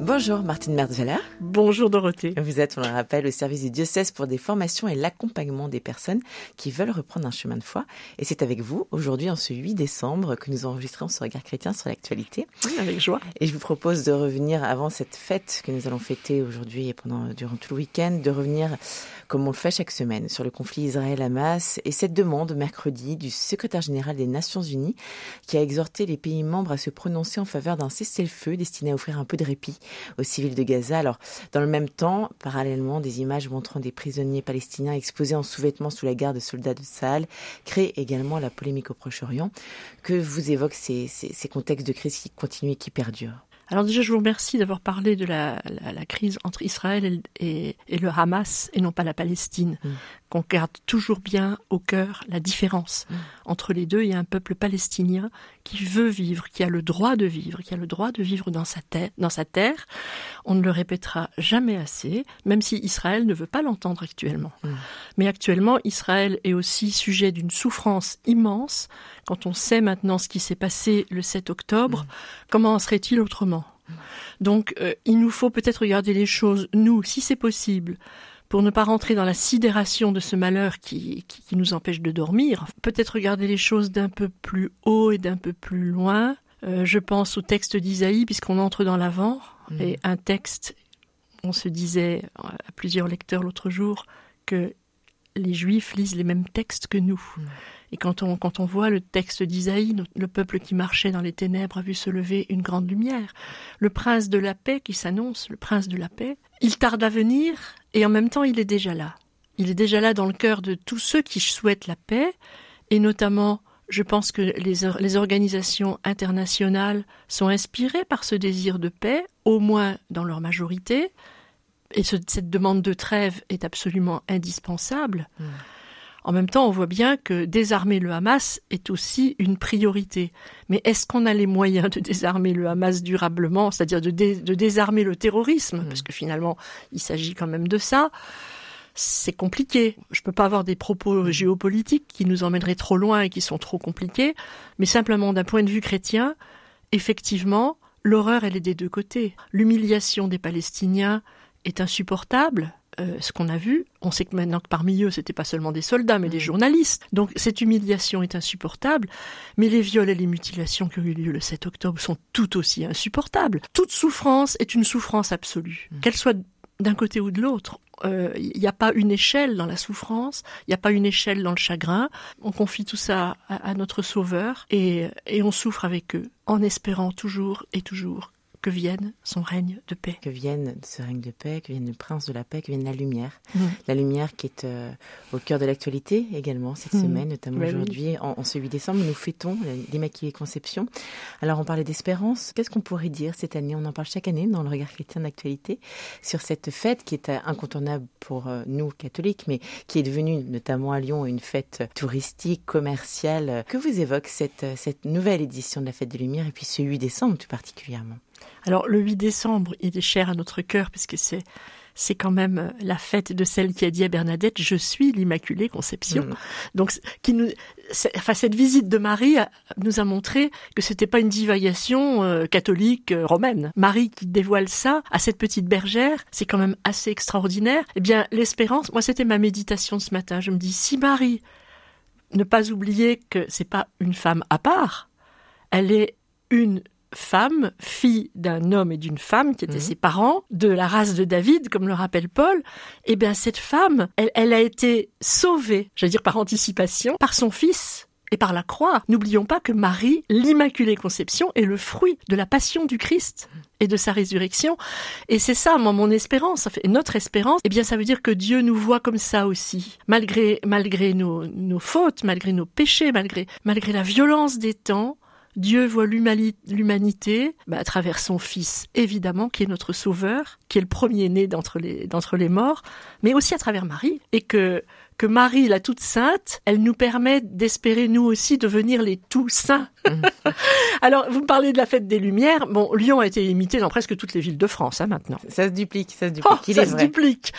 Bonjour Martine Merzeler. Bonjour Dorothée. Vous êtes, on le rappelle, au service du diocèse pour des formations et l'accompagnement des personnes qui veulent reprendre un chemin de foi. Et c'est avec vous, aujourd'hui, en ce 8 décembre, que nous enregistrons ce regard chrétien sur l'actualité. Oui, avec joie. Et je vous propose de revenir avant cette fête que nous allons fêter aujourd'hui et pendant, durant tout le week-end, de revenir comme on le fait chaque semaine, sur le conflit Israël-Hamas et cette demande mercredi du secrétaire général des Nations Unies qui a exhorté les pays membres à se prononcer en faveur d'un cessez-le-feu destiné à offrir un peu de répit aux civils de Gaza. Alors, dans le même temps, parallèlement, des images montrant des prisonniers palestiniens exposés en sous-vêtements sous la garde de soldats de Sahel créent également la polémique au Proche-Orient. Que vous évoquent ces, ces, ces contextes de crise qui continuent et qui perdurent? Alors déjà, je vous remercie d'avoir parlé de la, la, la, crise entre Israël et, et, le Hamas et non pas la Palestine. Mm. Qu'on garde toujours bien au cœur la différence mm. entre les deux. Il y a un peuple palestinien qui veut vivre, qui a le droit de vivre, qui a le droit de vivre dans sa terre. Dans sa terre. On ne le répétera jamais assez, même si Israël ne veut pas l'entendre actuellement. Mm. Mais actuellement, Israël est aussi sujet d'une souffrance immense. Quand on sait maintenant ce qui s'est passé le 7 octobre, comment en serait-il autrement? Donc, euh, il nous faut peut-être regarder les choses, nous, si c'est possible, pour ne pas rentrer dans la sidération de ce malheur qui, qui, qui nous empêche de dormir, peut-être regarder les choses d'un peu plus haut et d'un peu plus loin. Euh, je pense au texte d'Isaïe, puisqu'on entre dans l'avant, mmh. et un texte, on se disait à plusieurs lecteurs l'autre jour que les Juifs lisent les mêmes textes que nous. Mmh. Et quand on, quand on voit le texte d'Isaïe, le peuple qui marchait dans les ténèbres a vu se lever une grande lumière. Le prince de la paix qui s'annonce, le prince de la paix, il tarde à venir et en même temps il est déjà là. Il est déjà là dans le cœur de tous ceux qui souhaitent la paix et notamment je pense que les, organisations internationales sont inspirées par ce désir de paix, au moins dans leur majorité, et ce, cette demande de trêve est absolument indispensable. Mmh. En même temps, on voit bien que désarmer le Hamas est aussi une priorité. Mais est-ce qu'on a les moyens de désarmer le Hamas durablement, c'est-à-dire de, dé de, désarmer le terrorisme? Mmh. Parce que finalement, il s'agit quand même de ça. C'est compliqué. Je ne peux pas avoir des propos mmh. géopolitiques qui nous emmèneraient trop loin et qui sont trop compliqués, mais simplement d'un point de vue chrétien, effectivement, l'horreur, elle est des deux côtés. L'humiliation des Palestiniens est insupportable, euh, ce qu'on a vu, on sait que maintenant que parmi eux, c'était pas seulement des soldats, mais mmh. des journalistes. Donc cette humiliation est insupportable, mais les viols et les mutilations qui ont eu lieu le 7 octobre sont tout aussi insupportables. Toute souffrance est une souffrance absolue, mmh. qu'elle soit d'un côté ou de l'autre. Il euh, n'y a pas une échelle dans la souffrance, il n'y a pas une échelle dans le chagrin. On confie tout ça à, à notre Sauveur et, et on souffre avec eux, en espérant toujours et toujours que vienne son règne de paix. Que vienne ce règne de paix, que vienne le prince de la paix, que vienne la lumière. Mmh. La lumière qui est euh, au cœur de l'actualité également cette mmh. semaine, notamment aujourd'hui, oui. en, en, ce 8 décembre, nous fêtons l'Immaculée Conception. Alors on parlait d'espérance. Qu'est-ce qu'on pourrait dire cette année? On en parle chaque année dans le regard chrétien d'actualité sur cette fête qui est incontournable pour euh, nous catholiques, mais qui est devenue notamment à Lyon une fête touristique, commerciale. Que vous évoque cette, cette nouvelle édition de la fête des Lumières et puis ce 8 décembre tout particulièrement? Alors le 8 décembre, il est cher à notre cœur puisque c'est c'est quand même la fête de celle qui a dit à Bernadette je suis l'Immaculée Conception. Mmh. Donc qui nous enfin cette visite de Marie a, nous a montré que c'était pas une divagation euh, catholique euh, romaine. Marie qui dévoile ça à cette petite bergère, c'est quand même assez extraordinaire. Eh bien l'espérance, moi c'était ma méditation ce matin, je me dis si Marie ne pas oublier que c'est pas une femme à part, elle est une femme, fille d'un homme et d'une femme qui étaient mmh. ses parents, de la race de David, comme le rappelle Paul, eh bien cette femme, elle, elle a été sauvée, j'allais dire par anticipation, par son fils et par la croix. N'oublions pas que Marie, l'Immaculée Conception, est le fruit de la passion du Christ et de sa résurrection. Et c'est ça, moi, mon espérance, notre espérance, eh bien, ça veut dire que Dieu nous voit comme ça aussi. Malgré, malgré nos, nos fautes, malgré nos péchés, malgré, malgré la violence des temps, Dieu voit l'humanité bah, à travers son Fils, évidemment, qui est notre Sauveur, qui est le premier-né d'entre les, d'entre les morts, mais aussi à travers Marie, et que que Marie, la toute sainte, elle nous permet d'espérer nous aussi devenir les tout saints. Alors, vous me parlez de la fête des Lumières. Bon, Lyon a été imité dans presque toutes les villes de France hein, maintenant. Ça se duplique, ça se duplique. Oh, ça se duplique.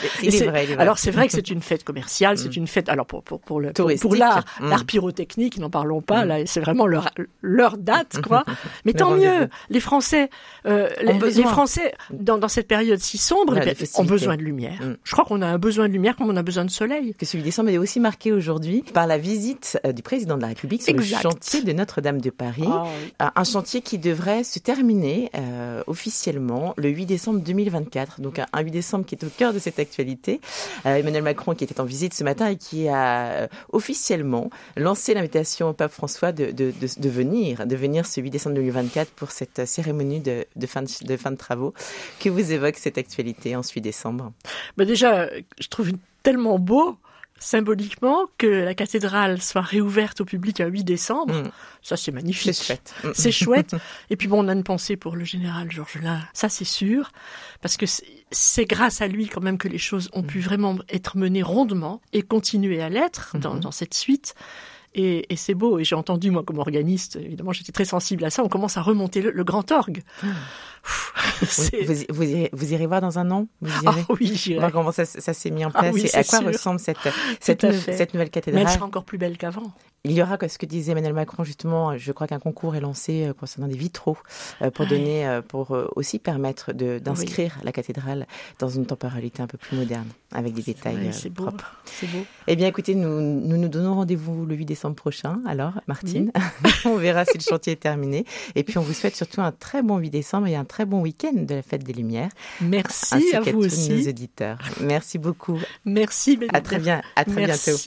Alors, c'est vrai que c'est une fête commerciale, c'est mm. une fête. Alors pour pour pour le pour, l'art, mm. l'art pyrotechnique, n'en parlons pas. Mm. Là, c'est vraiment leur leur date, quoi. Mais tant mieux. Les Français, euh, les, Français dans dans cette période si sombre, ont besoin de lumière. Je crois qu'on a un besoin de lumière comme on a besoin de soleil. Que celui est aussi marqué aujourd'hui par la visite euh, du président de la République sur le chantier de Notre-Dame de Paris. Ah euh, un chantier qui devrait se terminer euh, officiellement le 8 décembre 2024. Donc un, 8 décembre qui est au cœur de cette actualité. Emmanuel Macron qui était en visite ce matin et qui a officiellement lancé l'invitation au pape François de, de, de, venir, de venir ce 8 décembre 2024 pour cette cérémonie de, fin, de, fin de travaux. Que vous évoque cette actualité en ce 8 décembre bah Déjà, je trouve tellement beau symboliquement que la cathédrale soit réouverte au public un 8 décembre. Mm. Ça, c'est magnifique. C'est chouette. Mm. C'est chouette. Et puis bon, on a une pensée pour le général Georges Lain. Ça, c'est sûr. Parce que c'est grâce à lui quand même que les choses ont pu mm. vraiment être menées rondement et continuer à l'être dans, mm-hmm. dans cette suite. Et, et c'est beau. Et j'ai entendu, moi, comme organiste, évidemment, j'étais très sensible à ça. On commence à remonter le, grand orgue. vous, vous, irez, vous, irez, voir dans un an? Vous irez ah, Oui, j'irai. Voir comment ça, ça s'est mis en ah place et à quoi ressemble cette, cette, cette, nouvelle cathédrale. Mais elle sera encore plus belle qu'avant. Il y aura, ce que disait Emmanuel Macron, justement, je crois qu'un concours est lancé euh, concernant des vitraux euh, pour donner, euh, pour aussi permettre d'inscrire la cathédrale dans une temporalité un peu plus moderne, avec des détails C'est beau. C'est beau. Eh bien, écoutez, nous nous, nous donnons rendez-vous le 8 décembre prochain. Alors, Martine, on verra si le chantier est terminé. Et puis, on vous souhaite surtout un très bon 8 décembre et un très bon week-end de la fête des Lumières. Merci à vous tous nos auditeurs. Merci beaucoup. Merci. À très bien. À très bientôt.